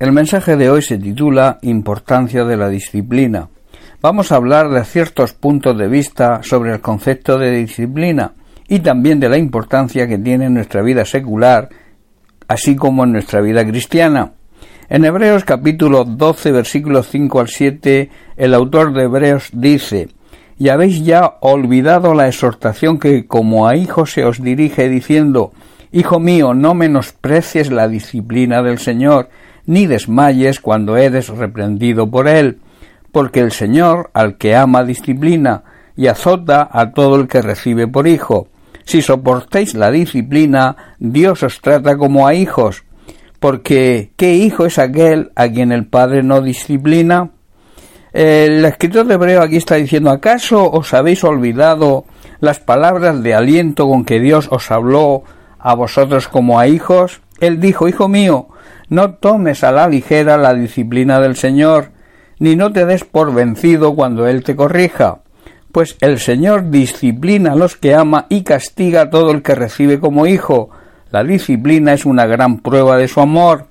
El mensaje de hoy se titula Importancia de la disciplina. Vamos a hablar de ciertos puntos de vista sobre el concepto de disciplina y también de la importancia que tiene en nuestra vida secular, así como en nuestra vida cristiana. En Hebreos capítulo 12 versículos 5 al 7, el autor de Hebreos dice, y habéis ya olvidado la exhortación que como a hijos se os dirige diciendo, Hijo mío, no menosprecies la disciplina del Señor, ni desmayes cuando eres reprendido por él, porque el Señor al que ama disciplina y azota a todo el que recibe por hijo. Si soportéis la disciplina, Dios os trata como a hijos, porque ¿qué hijo es aquel a quien el Padre no disciplina? El escritor de Hebreo aquí está diciendo ¿acaso os habéis olvidado las palabras de aliento con que Dios os habló a vosotros como a hijos? Él dijo, Hijo mío, no tomes a la ligera la disciplina del Señor, ni no te des por vencido cuando Él te corrija, pues el Señor disciplina a los que ama y castiga a todo el que recibe como hijo. La disciplina es una gran prueba de su amor.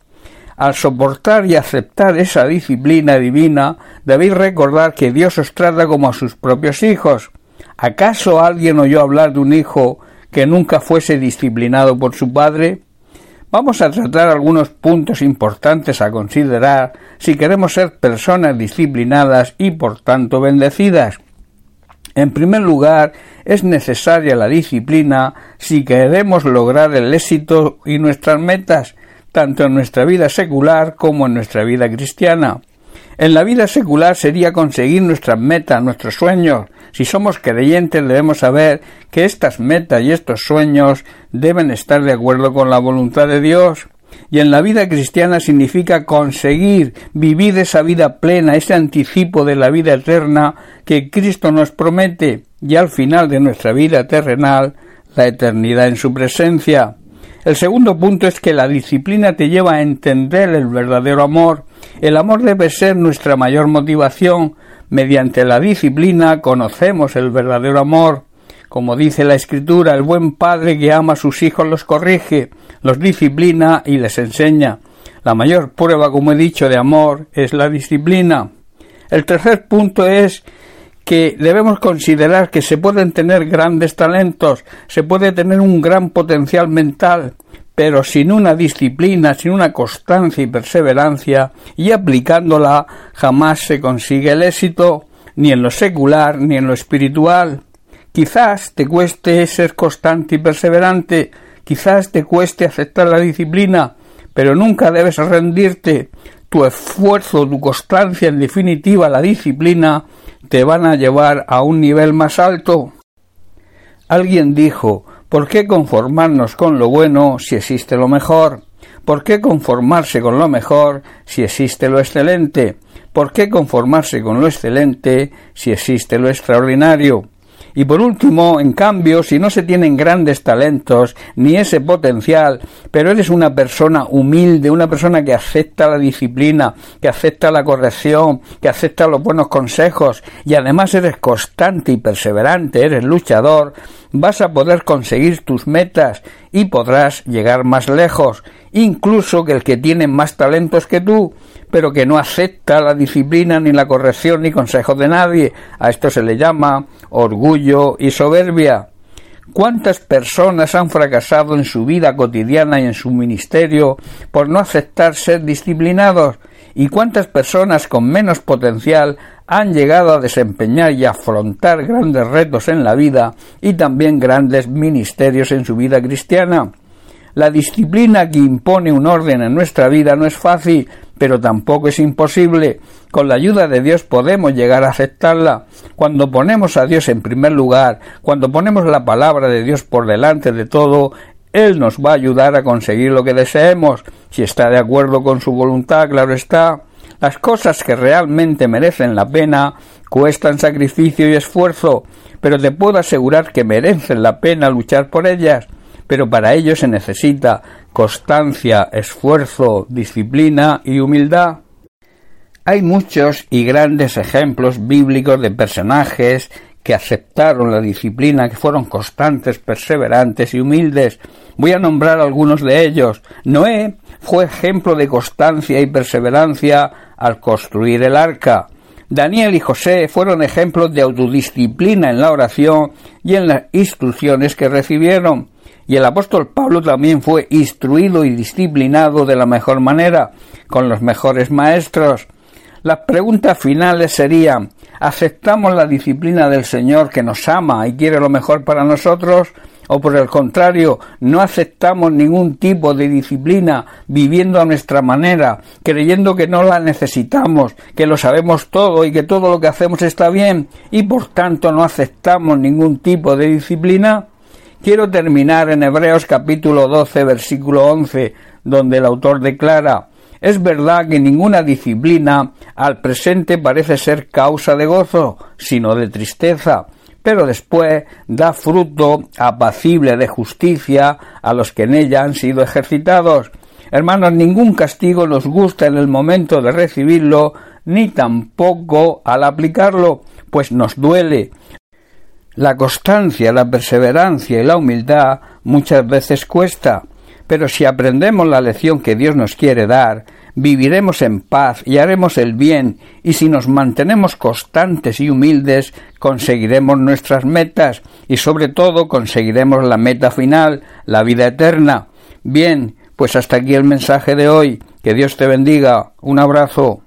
Al soportar y aceptar esa disciplina divina, debéis recordar que Dios os trata como a sus propios hijos. ¿Acaso alguien oyó hablar de un hijo que nunca fuese disciplinado por su padre? Vamos a tratar algunos puntos importantes a considerar si queremos ser personas disciplinadas y por tanto bendecidas. En primer lugar, es necesaria la disciplina si queremos lograr el éxito y nuestras metas, tanto en nuestra vida secular como en nuestra vida cristiana. En la vida secular sería conseguir nuestras metas, nuestros sueños. Si somos creyentes debemos saber que estas metas y estos sueños deben estar de acuerdo con la voluntad de Dios. Y en la vida cristiana significa conseguir vivir esa vida plena, ese anticipo de la vida eterna que Cristo nos promete y al final de nuestra vida terrenal la eternidad en su presencia. El segundo punto es que la disciplina te lleva a entender el verdadero amor. El amor debe ser nuestra mayor motivación. Mediante la disciplina conocemos el verdadero amor. Como dice la Escritura, el buen padre que ama a sus hijos los corrige, los disciplina y les enseña. La mayor prueba, como he dicho, de amor es la disciplina. El tercer punto es que debemos considerar que se pueden tener grandes talentos, se puede tener un gran potencial mental, pero sin una disciplina, sin una constancia y perseverancia, y aplicándola jamás se consigue el éxito, ni en lo secular ni en lo espiritual. Quizás te cueste ser constante y perseverante, quizás te cueste aceptar la disciplina, pero nunca debes rendirte. Tu esfuerzo, tu constancia, en definitiva la disciplina, te van a llevar a un nivel más alto. Alguien dijo, ¿por qué conformarnos con lo bueno si existe lo mejor? ¿Por qué conformarse con lo mejor si existe lo excelente? ¿Por qué conformarse con lo excelente si existe lo extraordinario? Y por último, en cambio, si no se tienen grandes talentos ni ese potencial, pero eres una persona humilde, una persona que acepta la disciplina, que acepta la corrección, que acepta los buenos consejos y además eres constante y perseverante, eres luchador, vas a poder conseguir tus metas y podrás llegar más lejos, incluso que el que tiene más talentos que tú, pero que no acepta la disciplina ni la corrección ni consejos de nadie. A esto se le llama orgullo y soberbia. ¿Cuántas personas han fracasado en su vida cotidiana y en su ministerio por no aceptar ser disciplinados? ¿Y cuántas personas con menos potencial han llegado a desempeñar y afrontar grandes retos en la vida y también grandes ministerios en su vida cristiana? La disciplina que impone un orden en nuestra vida no es fácil, pero tampoco es imposible. Con la ayuda de Dios podemos llegar a aceptarla. Cuando ponemos a Dios en primer lugar, cuando ponemos la palabra de Dios por delante de todo, Él nos va a ayudar a conseguir lo que deseemos, si está de acuerdo con su voluntad, claro está. Las cosas que realmente merecen la pena cuestan sacrificio y esfuerzo, pero te puedo asegurar que merecen la pena luchar por ellas pero para ello se necesita constancia, esfuerzo, disciplina y humildad. Hay muchos y grandes ejemplos bíblicos de personajes que aceptaron la disciplina, que fueron constantes, perseverantes y humildes. Voy a nombrar algunos de ellos. Noé fue ejemplo de constancia y perseverancia al construir el arca. Daniel y José fueron ejemplos de autodisciplina en la oración y en las instrucciones que recibieron. Y el apóstol Pablo también fue instruido y disciplinado de la mejor manera, con los mejores maestros. Las preguntas finales serían ¿Aceptamos la disciplina del Señor que nos ama y quiere lo mejor para nosotros? ¿O por el contrario, no aceptamos ningún tipo de disciplina viviendo a nuestra manera, creyendo que no la necesitamos, que lo sabemos todo y que todo lo que hacemos está bien y por tanto no aceptamos ningún tipo de disciplina? Quiero terminar en Hebreos capítulo 12 versículo 11, donde el autor declara es verdad que ninguna disciplina al presente parece ser causa de gozo, sino de tristeza, pero después da fruto apacible de justicia a los que en ella han sido ejercitados. Hermanos, ningún castigo nos gusta en el momento de recibirlo, ni tampoco al aplicarlo, pues nos duele, la constancia, la perseverancia y la humildad muchas veces cuesta, pero si aprendemos la lección que Dios nos quiere dar, viviremos en paz y haremos el bien, y si nos mantenemos constantes y humildes, conseguiremos nuestras metas y sobre todo conseguiremos la meta final, la vida eterna. Bien, pues hasta aquí el mensaje de hoy. Que Dios te bendiga. Un abrazo.